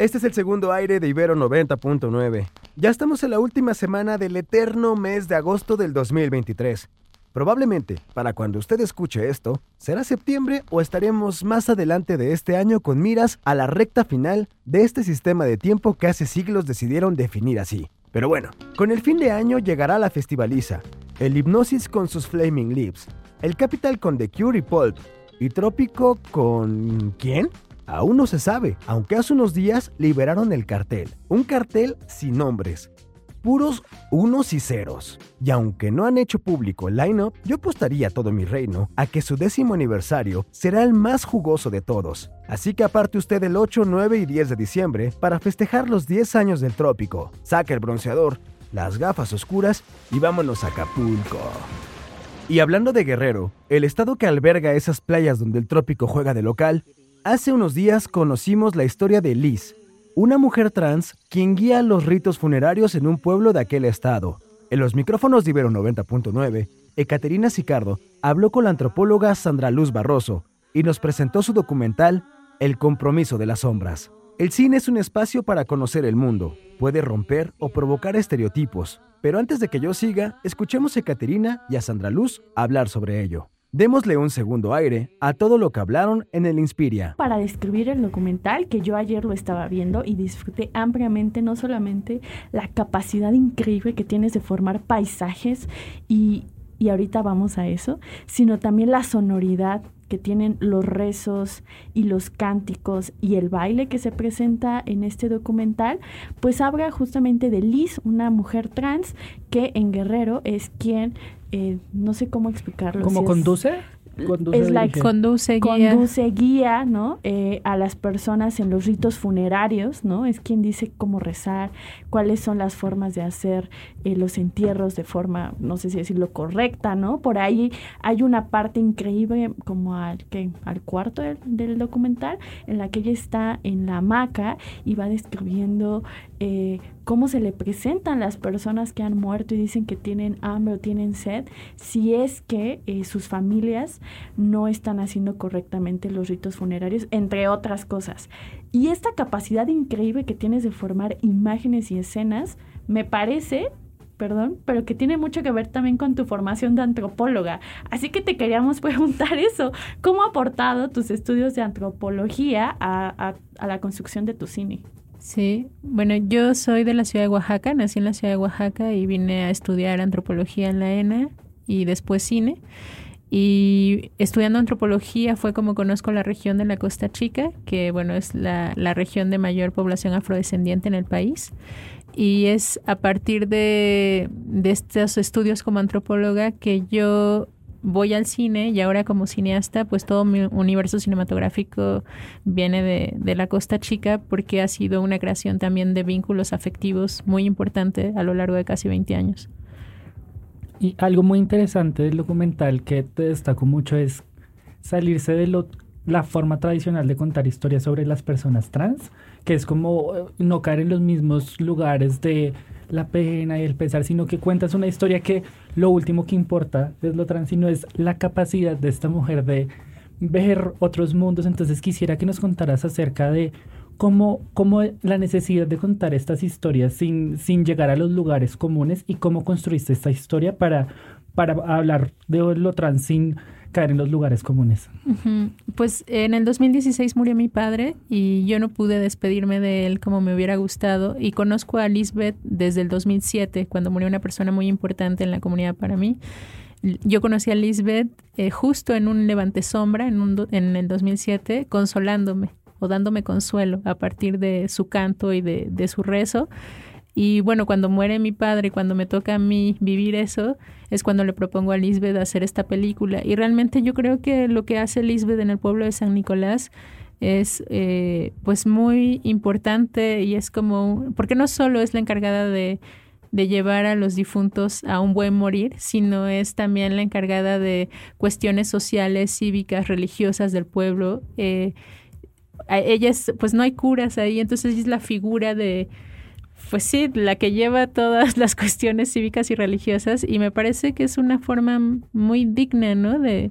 Este es el segundo aire de Ibero 90.9. Ya estamos en la última semana del eterno mes de agosto del 2023. Probablemente, para cuando usted escuche esto, será septiembre o estaremos más adelante de este año con miras a la recta final de este sistema de tiempo que hace siglos decidieron definir así. Pero bueno, con el fin de año llegará la festivaliza, el Hipnosis con sus Flaming Lips, el Capital con The Cure y Pulp, y Trópico con... ¿quién? Aún no se sabe, aunque hace unos días liberaron el cartel. Un cartel sin nombres, puros unos y ceros. Y aunque no han hecho público el line-up, yo apostaría todo mi reino a que su décimo aniversario será el más jugoso de todos. Así que aparte usted el 8, 9 y 10 de diciembre para festejar los 10 años del trópico. Saca el bronceador, las gafas oscuras y vámonos a Acapulco. Y hablando de Guerrero, el estado que alberga esas playas donde el trópico juega de local, hace unos días conocimos la historia de Liz, una mujer trans quien guía los ritos funerarios en un pueblo de aquel estado. En los micrófonos de Ibero 90.9, Ekaterina Sicardo habló con la antropóloga Sandra Luz Barroso y nos presentó su documental El compromiso de las sombras. El cine es un espacio para conocer el mundo, puede romper o provocar estereotipos, pero antes de que yo siga, escuchemos a Ekaterina y a Sandra Luz hablar sobre ello. Démosle un segundo aire a todo lo que hablaron en el Inspiria. Para describir el documental, que yo ayer lo estaba viendo y disfruté ampliamente no solamente la capacidad increíble que tienes de formar paisajes y, y ahorita vamos a eso, sino también la sonoridad que tienen los rezos y los cánticos y el baile que se presenta en este documental, pues habla justamente de Liz, una mujer trans que en Guerrero es quien eh, no sé cómo explicarlo. ¿Cómo si es- conduce? Conduce, es like dirige. Conduce, guía. conduce guía, ¿no? Eh, a las personas en los ritos funerarios, ¿no? Es quien dice cómo rezar, cuáles son las formas de hacer eh, los entierros de forma, no sé si decirlo correcta, ¿no? Por ahí hay una parte increíble como al, ¿qué? al cuarto del, del documental en la que ella está en la hamaca y va describiendo eh, cómo se le presentan las personas que han muerto y dicen que tienen hambre o tienen sed, si es que eh, sus familias no están haciendo correctamente los ritos funerarios, entre otras cosas. Y esta capacidad increíble que tienes de formar imágenes y escenas, me parece perdón, pero que tiene mucho que ver también con tu formación de antropóloga. Así que te queríamos preguntar eso. ¿Cómo ha aportado tus estudios de antropología a, a- a la construcción de tu cine? Sí, bueno, yo soy de la ciudad de Oaxaca, nací en la ciudad de Oaxaca y vine a estudiar antropología en la ENA y después cine. Y estudiando antropología fue como conozco la región de la Costa Chica, que bueno, es la, la región de mayor población afrodescendiente en el país. Y es a partir de, de estos estudios como antropóloga que yo voy al cine y ahora como cineasta, pues todo mi universo cinematográfico viene de, de la Costa Chica porque ha sido una creación también de vínculos afectivos muy importante a lo largo de casi 20 años. Y algo muy interesante del documental que te destaco mucho es salirse de lo, la forma tradicional de contar historias sobre las personas trans, que es como eh, no caer en los mismos lugares de la pena y el pesar, sino que cuentas una historia que lo último que importa es lo trans, sino es la capacidad de esta mujer de ver otros mundos. Entonces quisiera que nos contaras acerca de cómo, cómo la necesidad de contar estas historias sin, sin llegar a los lugares comunes y cómo construiste esta historia para, para hablar de lo trans sin caer en los lugares comunes. Ujú. Pues en el 2016 murió mi padre y yo no pude despedirme de él como me hubiera gustado y conozco a Lisbeth desde el 2007 cuando murió una persona muy importante en la comunidad para mí. Yo conocí a Lisbeth eh, justo en un levante sombra en, un en el 2007 consolándome o dándome consuelo a partir de su canto y de, de su rezo. Y bueno, cuando muere mi padre, cuando me toca a mí vivir eso, es cuando le propongo a Lisbeth hacer esta película. Y realmente yo creo que lo que hace Lisbeth en el pueblo de San Nicolás es eh, pues muy importante y es como, porque no solo es la encargada de, de llevar a los difuntos a un buen morir, sino es también la encargada de cuestiones sociales, cívicas, religiosas del pueblo. Eh, ella es, pues no hay curas ahí, entonces es la figura de, pues sí, la que lleva todas las cuestiones cívicas y religiosas y me parece que es una forma muy digna, ¿no? De,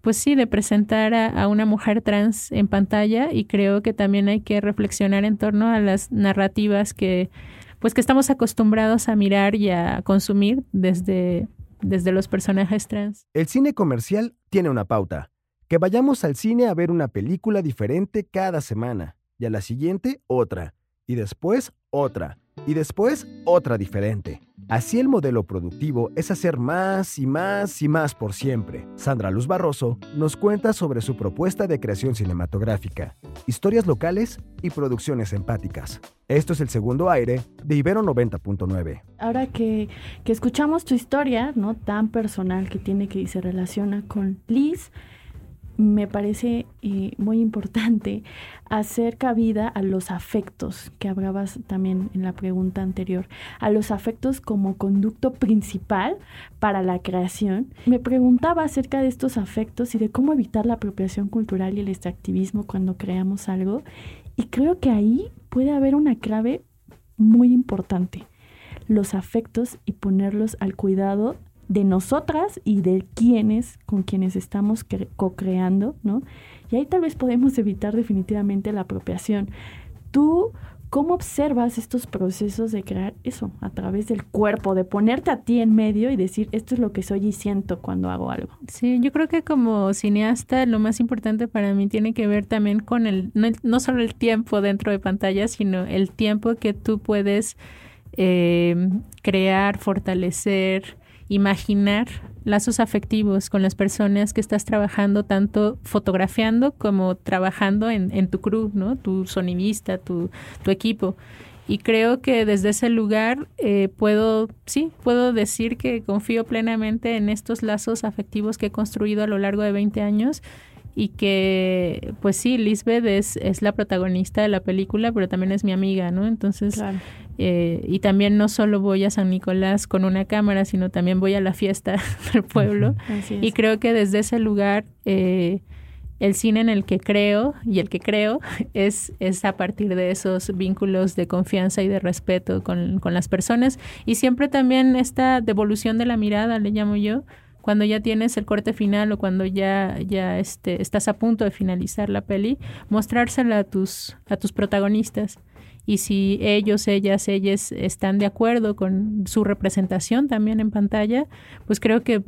pues sí, de presentar a, una mujer trans en pantalla y creo que también hay que reflexionar en torno a las narrativas que, pues que estamos acostumbrados a mirar y a consumir desde, desde los personajes trans. El cine comercial tiene una pauta, que vayamos al cine a ver una película diferente cada semana y a la siguiente otra y después otra, y después otra diferente. Así el modelo productivo es hacer más y más y más por siempre. Sandra Luz Barroso nos cuenta sobre su propuesta de creación cinematográfica, historias locales y producciones empáticas. Esto es el segundo aire de Ibero 90.9. Ahora que, que, escuchamos tu historia, ¿no? Tan personal que tiene que se relaciona con Liz, me parece eh, muy importante hacer cabida a los afectos, que hablabas también en la pregunta anterior, a los afectos como conducto principal para la creación. Me preguntaba acerca de estos afectos y de cómo evitar la apropiación cultural y el extractivismo cuando creamos algo. Y creo que ahí puede haber una clave muy importante, los afectos y ponerlos al cuidado de nosotras y de quienes con quienes estamos co-creando, ¿no? Y ahí tal vez podemos evitar definitivamente la apropiación. Tú, ¿cómo observas estos procesos de crear eso a través del cuerpo, de ponerte a ti en medio y decir, esto es lo que soy y siento cuando hago algo? Sí, yo creo que como cineasta lo más importante para mí tiene que ver también con el, no, no solo el tiempo dentro de pantalla, sino el tiempo que tú puedes eh, crear, fortalecer, imaginar lazos afectivos con las personas que estás trabajando, tanto fotografiando como trabajando en, tu crew, ¿no? Tu sonidista, tu, tu equipo. Y creo que desde ese lugar eh, puedo, sí, puedo decir que confío plenamente en estos lazos afectivos que he construido a lo largo de 20 años y que pues sí, Lisbeth es, es la protagonista de la película, pero también es mi amiga, ¿no? Entonces, eh, y también no solo voy a San Nicolás con una cámara, sino también voy a la fiesta del pueblo. Y creo que desde ese lugar... Eh, el cine en el que creo y el que creo es, es a partir de esos vínculos de confianza y de respeto con, con las personas y siempre también esta devolución de la mirada, le llamo yo, cuando ya tienes el corte final o cuando ya, ya este, estás a punto de finalizar la peli, mostrársela a tus, a tus protagonistas. Y si ellos, ellas, ellas están de acuerdo con su representación también en pantalla, pues creo que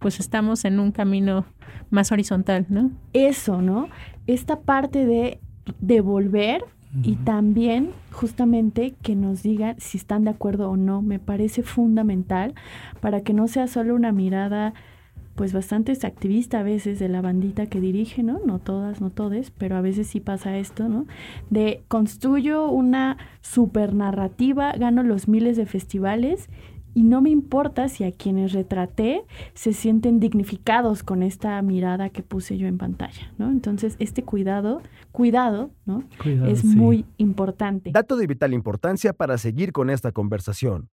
pues estamos en un camino más horizontal, ¿no? Eso, ¿no? Esta parte de devolver y también justamente que nos digan si están de acuerdo o no, me parece fundamental para que no sea solo una mirada pues bastante activista a veces de la bandita que dirige, ¿no? No todas, no todes, pero a veces sí pasa esto, ¿no? De construyo una super narrativa, gano los miles de festivales y no me importa si a quienes retraté se sienten dignificados con esta mirada que puse yo en pantalla, ¿no? Entonces, este cuidado, cuidado, ¿no? es muy importante. Dato de vital importancia para seguir con esta conversación.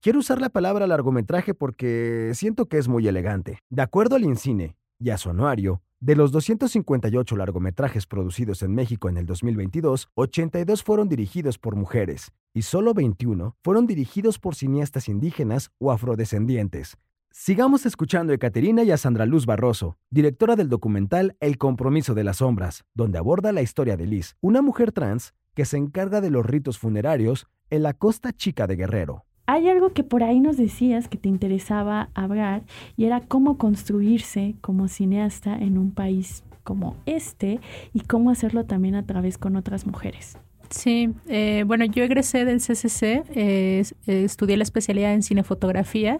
Quiero usar la palabra largometraje porque siento que es muy elegante. De acuerdo al INCINE y a su anuario, de los 258 largometrajes producidos en México en el 2022, 82 fueron dirigidos por mujeres y solo 21 fueron dirigidos por cineastas indígenas o afrodescendientes. Sigamos escuchando a Caterina y a Sandra Luz Barroso, directora del documental El compromiso de las sombras, donde aborda la historia de Liz, una mujer trans que se encarga de los ritos funerarios en la costa chica de Guerrero. Hay algo que por ahí nos decías que te interesaba hablar y era cómo construirse como cineasta en un país como este y cómo hacerlo también a través con otras mujeres. Sí, eh, bueno, yo egresé del CCC, eh, estudié la especialidad en cinefotografía.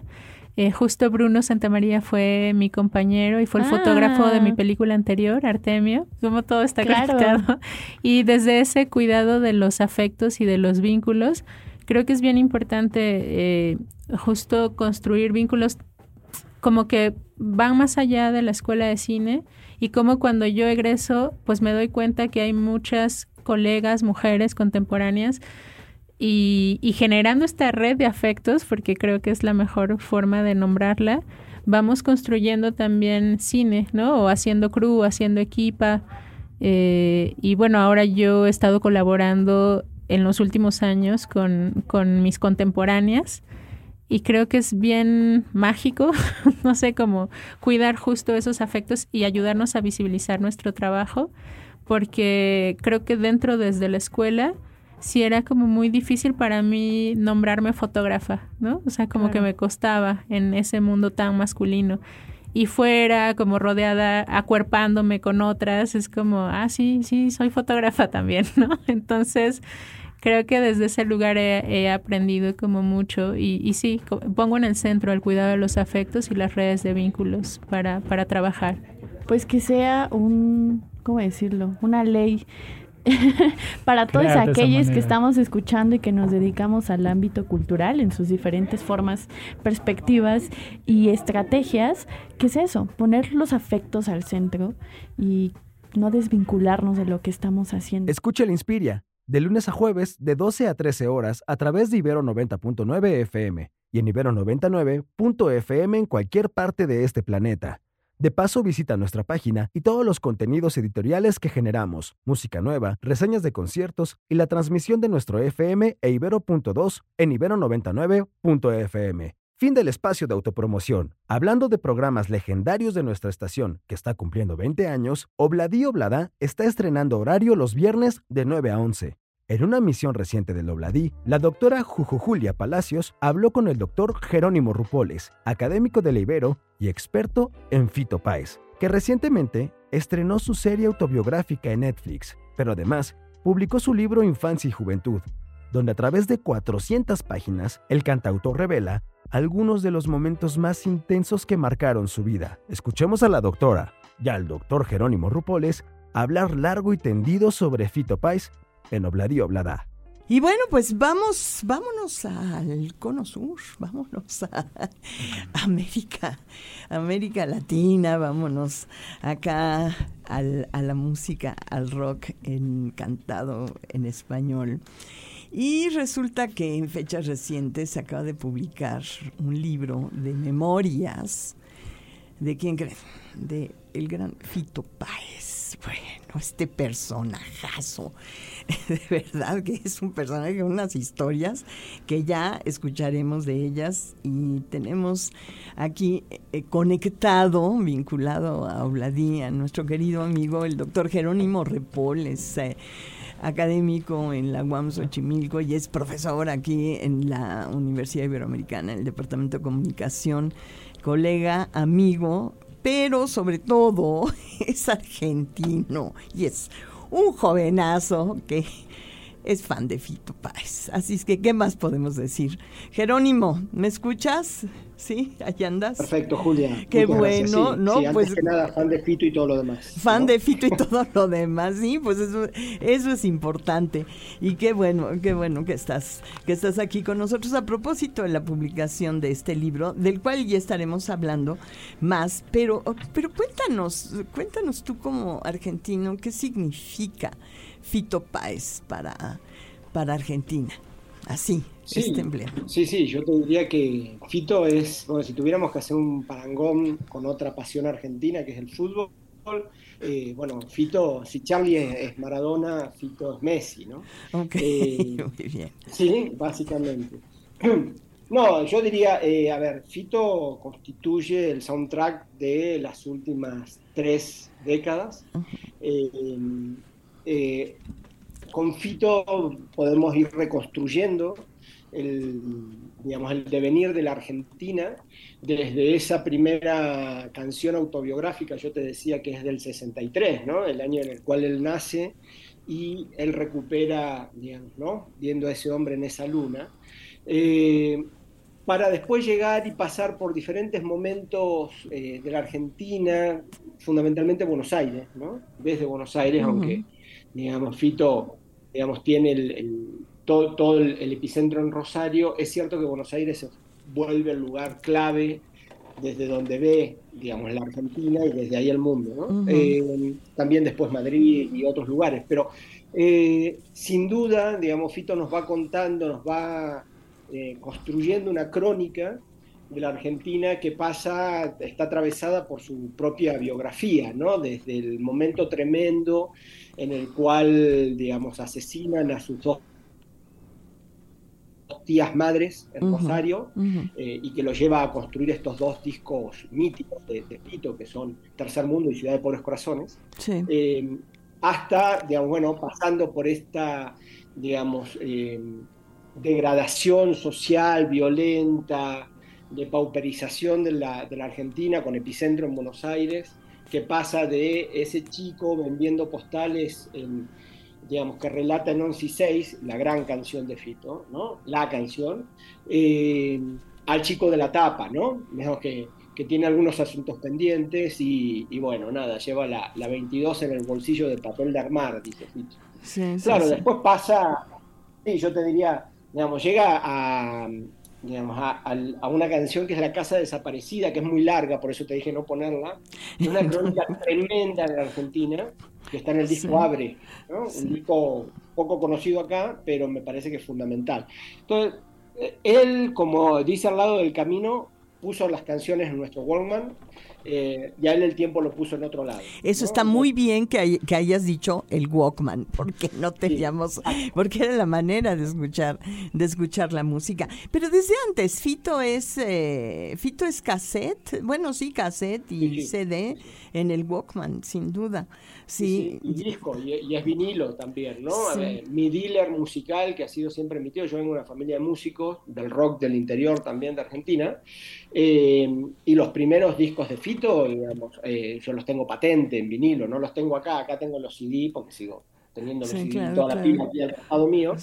Eh, justo Bruno Santamaría fue mi compañero y fue el fotógrafo de mi ah. película anterior, Artemio, como todo está conectado. Y desde ese cuidado de los afectos y de los vínculos, creo que es bien importante eh, justo construir vínculos como que van más allá de la escuela de cine y como cuando yo egreso, pues me doy cuenta que hay muchas colegas, mujeres contemporáneas, y, generando esta red de afectos, porque creo que es la mejor forma de nombrarla, vamos construyendo también cine, ¿no? O haciendo crew, haciendo equipa. Eh, y bueno, ahora yo he estado colaborando en los últimos años con, con mis contemporáneas y creo que es bien mágico, no sé cómo cuidar justo esos afectos y ayudarnos a visibilizar nuestro trabajo, porque creo que dentro desde la escuela sí era como muy difícil para mí nombrarme fotógrafa, ¿no? O sea, como que me costaba en ese mundo tan masculino. Y fuera, como rodeada, acuerpándome con otras, es como, ah, sí, sí, soy fotógrafa también, ¿no? Entonces, creo que desde ese lugar he, aprendido como mucho y, y, sí, pongo en el centro el cuidado de los afectos y las redes de vínculos para, para trabajar. Pues que sea un, ¿cómo decirlo? Una ley para todos aquellos que estamos escuchando y que nos dedicamos al ámbito cultural en sus diferentes formas, perspectivas y estrategias, ¿qué es eso? Poner los afectos al centro y no desvincularnos de lo que estamos haciendo. Escucha el Inspiria, de lunes a jueves, de 12 a 13 horas, a través de Ibero 90.9 FM y en Ibero 99.fm en cualquier parte de este planeta. De paso, visita nuestra página y todos los contenidos editoriales que generamos, música nueva, reseñas de conciertos y la transmisión de nuestro FM e Ibero.2 en Ibero99.fm. Fin del espacio de autopromoción. Hablando de programas legendarios de nuestra estación, que está cumpliendo 20 años, Obladí Oblada está estrenando horario los viernes de 9 a 11. En una misión reciente del Obladí, la doctora Juju Julia Palacios habló con el doctor Jerónimo Rupoles, académico de Ibero y experto en fitopáez, que recientemente estrenó su serie autobiográfica en Netflix, pero además publicó su libro Infancia y Juventud, donde a través de 400 páginas el cantautor revela algunos de los momentos más intensos que marcaron su vida. Escuchemos a la doctora y al doctor Jerónimo Rupoles hablar largo y tendido sobre Fito en Obladí Oblada. Y bueno, pues vamos, vámonos al Cono Sur, vámonos a América, América Latina, vámonos acá al, a la música, al rock encantado en español. Y resulta que en fechas recientes se acaba de publicar un libro de memorias. ¿De quién creen? De el gran Fito Páez. Bueno, este personajazo de verdad que es un personaje unas historias que ya escucharemos de ellas y tenemos aquí eh, conectado, vinculado a Obladí, a nuestro querido amigo el doctor Jerónimo Repoles. Eh, académico en la UAM Xochimilco y es profesor aquí en la Universidad Iberoamericana, en el Departamento de Comunicación, colega, amigo, pero sobre todo es argentino y es un jovenazo que es fan de Fito Páez. Así es que, ¿qué más podemos decir? Jerónimo, ¿me escuchas? ¿Sí? ¿Allí andas? Perfecto, Julia. Qué bueno, ¿no? pues que nada, fan de Fito y todo lo demás. Fan de Fito y todo lo demás, sí, pues eso, eso es importante. Y qué bueno, qué bueno que estás, que estás aquí con nosotros a propósito de la publicación de este libro, del cual ya estaremos hablando más, pero, pero cuéntanos, cuéntanos tú como argentino, ¿qué significa Fito Páez para, para Argentina? Así, este emblema. Sí, sí, yo te diría que Fito es, bueno, si tuviéramos que hacer un parangón con otra pasión argentina, que es el fútbol, eh, bueno, Fito, si Charlie es, Maradona, Fito es Messi, ¿no? Ok, eh, muy bien. Sí, básicamente. No, yo diría, eh, a ver, Fito constituye el soundtrack de las últimas tres décadas con Fito podemos ir reconstruyendo el, digamos, el devenir de la Argentina desde esa primera canción autobiográfica, yo te decía que es del 63, ¿no? el año en el cual él nace y él recupera, digamos, ¿no? viendo a ese hombre en esa luna, eh, para después llegar y pasar por diferentes momentos eh, de la Argentina, fundamentalmente Buenos Aires, ¿no? desde Buenos Aires, aunque digamos, Fito digamos, tiene el, todo, todo el, epicentro en Rosario. Es cierto que Buenos Aires se vuelve el lugar clave desde donde ve, digamos, la Argentina y desde ahí el mundo, ¿no? Eh, también después Madrid y otros lugares, pero eh, sin duda, digamos, Fito nos va contando, nos va eh, construyendo una crónica de la Argentina que pasa, está atravesada por su propia biografía, ¿no? Desde el momento tremendo en el cual, digamos, asesinan a sus dos tías madres en Rosario eh, y que lo lleva a construir estos dos discos míticos de, Fito, que son Tercer Mundo y Ciudad de Pobres Corazones, eh, hasta, digamos, bueno, pasando por esta, digamos, eh, degradación social, violenta, de pauperización de la, de la Argentina con epicentro en Buenos Aires, que pasa de ese chico vendiendo postales en digamos, que relata en 11 y 6 la gran canción de Fito, ¿no? La canción, eh, al chico de la tapa, ¿no? Que, que tiene algunos asuntos pendientes y, bueno, nada, lleva la, la, 22 en el bolsillo de papel de armar, dice Fito. claro, después pasa, sí, yo te diría, digamos, llega a, digamos, a, una canción que es La Casa Desaparecida, que es muy larga, por eso te dije no ponerla, es una crónica tremenda de la Argentina, que está en el disco Abre, un disco poco conocido acá, pero me parece que es fundamental. Entonces, eh, él, como dice al lado del camino, puso las canciones en nuestro Walkman, eh, ya él el tiempo lo puso en otro lado. Eso está muy bien que, que, hayas dicho el Walkman, porque no teníamos, porque era la manera de escuchar, de escuchar la música. Pero desde antes, Fito es, eh, Fito es cassette, bueno sí, cassette y CD en el Walkman, sin duda. Sí. y disco, y, es vinilo también, ¿no? mi dealer musical, que ha sido siempre mi tío, yo vengo de una familia de músicos, del rock del interior también de Argentina, eh, y los primeros discos de Fito, digamos, eh, yo los tengo patente en vinilo, no los tengo acá, acá tengo los CD porque sigo teniendo los CD, toda la pila aquí al lado mío.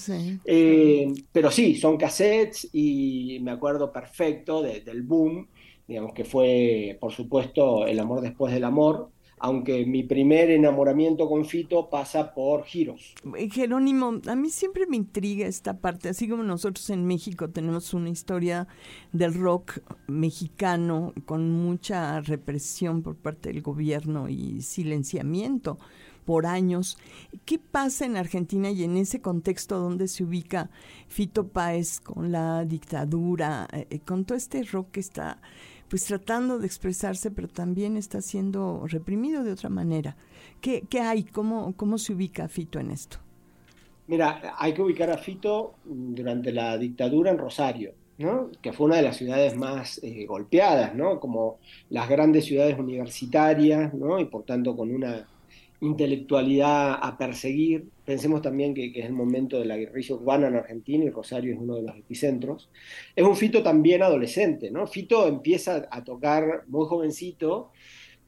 Eh, pero sí, son cassettes y me acuerdo perfecto del boom, digamos que fue, por supuesto, El amor después del amor, aunque mi primer enamoramiento con Fito pasa por giros. Eh, Jerónimo, a mí siempre me intriga esta parte, así como nosotros en México tenemos una historia del rock mexicano con mucha represión por parte del gobierno y silenciamiento por años. ¿Qué pasa en Argentina y en ese contexto donde se ubica Fito Páez con la dictadura, eh, con todo este rock que está pues tratando de expresarse, pero también está siendo reprimido de otra manera. ¿Qué, qué hay? ¿Cómo, ¿Cómo se ubica Fito en esto? Mira, hay que ubicar a Fito durante la dictadura en Rosario, ¿no? que fue una de las ciudades más eh, golpeadas, ¿no? como las grandes ciudades universitarias, ¿no? y por tanto con una intelectualidad a perseguir. Pensemos también que, es el momento de la guerrilla urbana en Argentina y Rosario es uno de los epicentros. Es un Fito también adolescente, ¿no? Fito empieza a tocar muy jovencito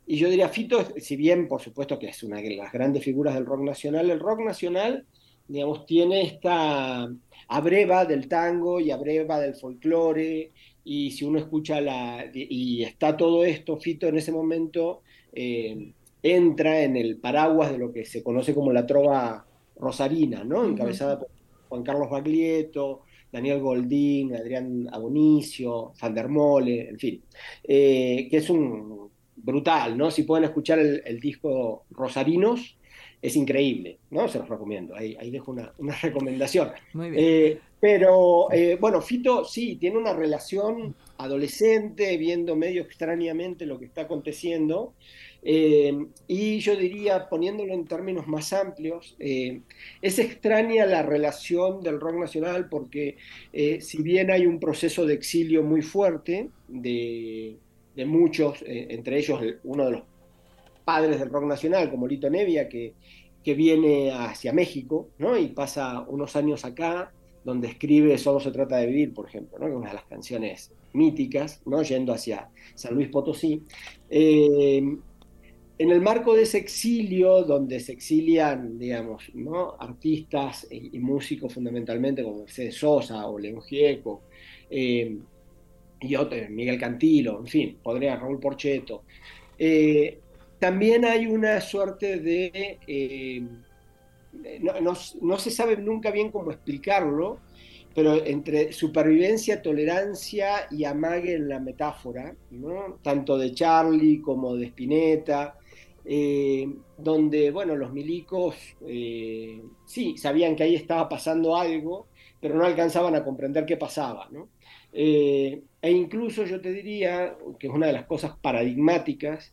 y yo diría, Fito, si bien por supuesto que es una de las grandes figuras del rock nacional, el rock nacional, digamos, tiene esta abreva del tango y abreva del folclore y si uno escucha la... y está todo esto, Fito en ese momento... Eh, entra en el paraguas de lo que se conoce como la trova rosarina, ¿no? Encabezada por Juan Carlos Baglietto, Daniel Goldín, Adrián Abonicio, Fandermole, en fin, eh, que es un brutal, ¿no? Si pueden escuchar el, disco Rosarinos, es increíble, ¿no? Se los recomiendo, ahí, dejo una, recomendación. Muy bien. Eh, pero, eh, bueno, Fito sí, tiene una relación adolescente, viendo medio extrañamente lo que está aconteciendo, eh, y yo diría, poniéndolo en términos más amplios, eh, es extraña la relación del rock nacional porque eh, si bien hay un proceso de exilio muy fuerte de, muchos, entre ellos uno de los padres del rock nacional, como Lito Nevia, que, que viene hacia México ¿no? y pasa unos años acá, donde escribe Solo se trata de vivir, por ejemplo, ¿no? una de las canciones míticas, ¿no? yendo hacia San Luis Potosí en el marco de ese exilio, donde se exilian, digamos, ¿no? artistas y, músicos fundamentalmente como Mercedes Sosa o León Gieco, eh, y otros, Miguel Cantilo, en fin, podría Raúl Porcheto, eh, también hay una suerte de... Eh, no, se sabe nunca bien cómo explicarlo, pero entre supervivencia, tolerancia y amague en la metáfora, tanto de Charlie como de Spinetta, eh, donde, bueno, los milicos eh, sí, sabían que ahí estaba pasando algo, pero no alcanzaban a comprender qué pasaba. Eh, e incluso yo te diría, que es una de las cosas paradigmáticas,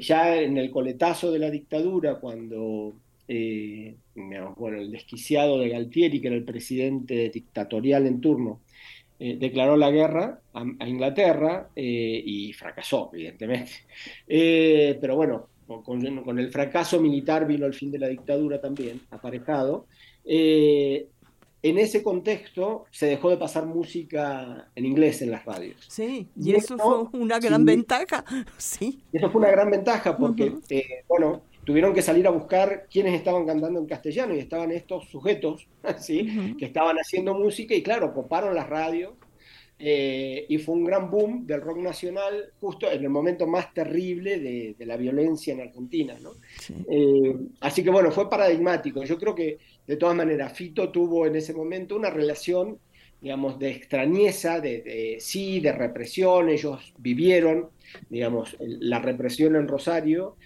ya en el coletazo de la dictadura, cuando bueno, el desquiciado de Galtieri, que era el presidente dictatorial en turno, declaró la guerra a, Inglaterra y fracasó, evidentemente. pero bueno, con, el fracaso militar vino el fin de la dictadura también, aparejado. Eh, en ese contexto se dejó de pasar música en inglés en las radios. Sí, y, eso fue una gran ventaja. Sí. eso fue una gran ventaja porque, eh, bueno, tuvieron que salir a buscar quiénes estaban cantando en castellano y estaban estos sujetos, ¿sí? Que estaban haciendo música y claro, coparon las radios eh, y fue un gran boom del rock nacional justo en el momento más terrible de, la violencia en Argentina. ¿no? Eh, así que bueno, fue paradigmático. Yo creo que de todas maneras Fito tuvo en ese momento una relación, digamos, de extrañeza, de, sí, de represión. Ellos vivieron, digamos, la represión en Rosario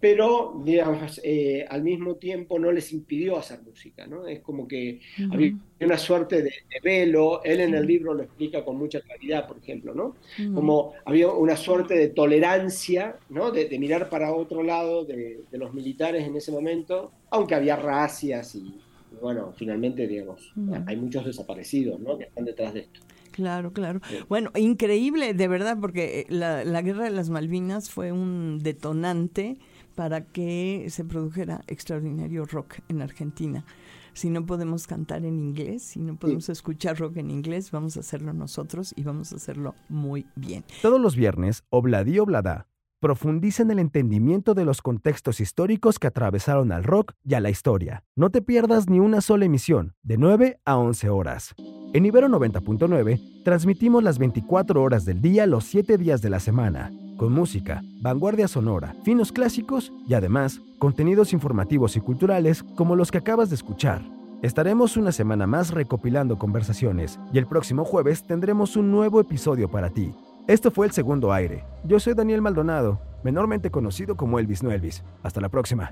pero digamos, eh, al mismo tiempo no les impidió hacer música, ¿no? Es como que había una suerte de, velo, él en el libro lo explica con mucha claridad, por ejemplo, ¿no? Como había una suerte de tolerancia, ¿no? De, mirar para otro lado de, los militares en ese momento, aunque había racias y, bueno, finalmente, digamos, hay muchos desaparecidos, ¿no? Que están detrás de esto. Claro, claro. Bueno, increíble, de verdad, porque la, la guerra de las Malvinas fue un detonante para que se produjera extraordinario rock en Argentina. Si no podemos cantar en inglés, si no podemos escuchar rock en inglés, vamos a hacerlo nosotros y vamos a hacerlo muy bien. Todos los viernes, Obladí Oblada profundiza en el entendimiento de los contextos históricos que atravesaron al rock y a la historia. No te pierdas ni una sola emisión, de 9 a 11 horas. En Ibero 90.9 transmitimos las 24 horas del día los 7 días de la semana con música, vanguardia sonora, finos clásicos y además contenidos informativos y culturales como los que acabas de escuchar. Estaremos una semana más recopilando conversaciones y el próximo jueves tendremos un nuevo episodio para ti. Esto fue el segundo aire. Yo soy Daniel Maldonado, menormente conocido como Elvis No Elvis. Hasta la próxima.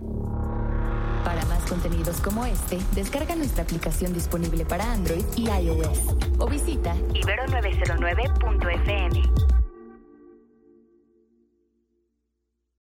Para más contenidos como este, descarga nuestra aplicación disponible para Android y iOS o visita ibero909.fm.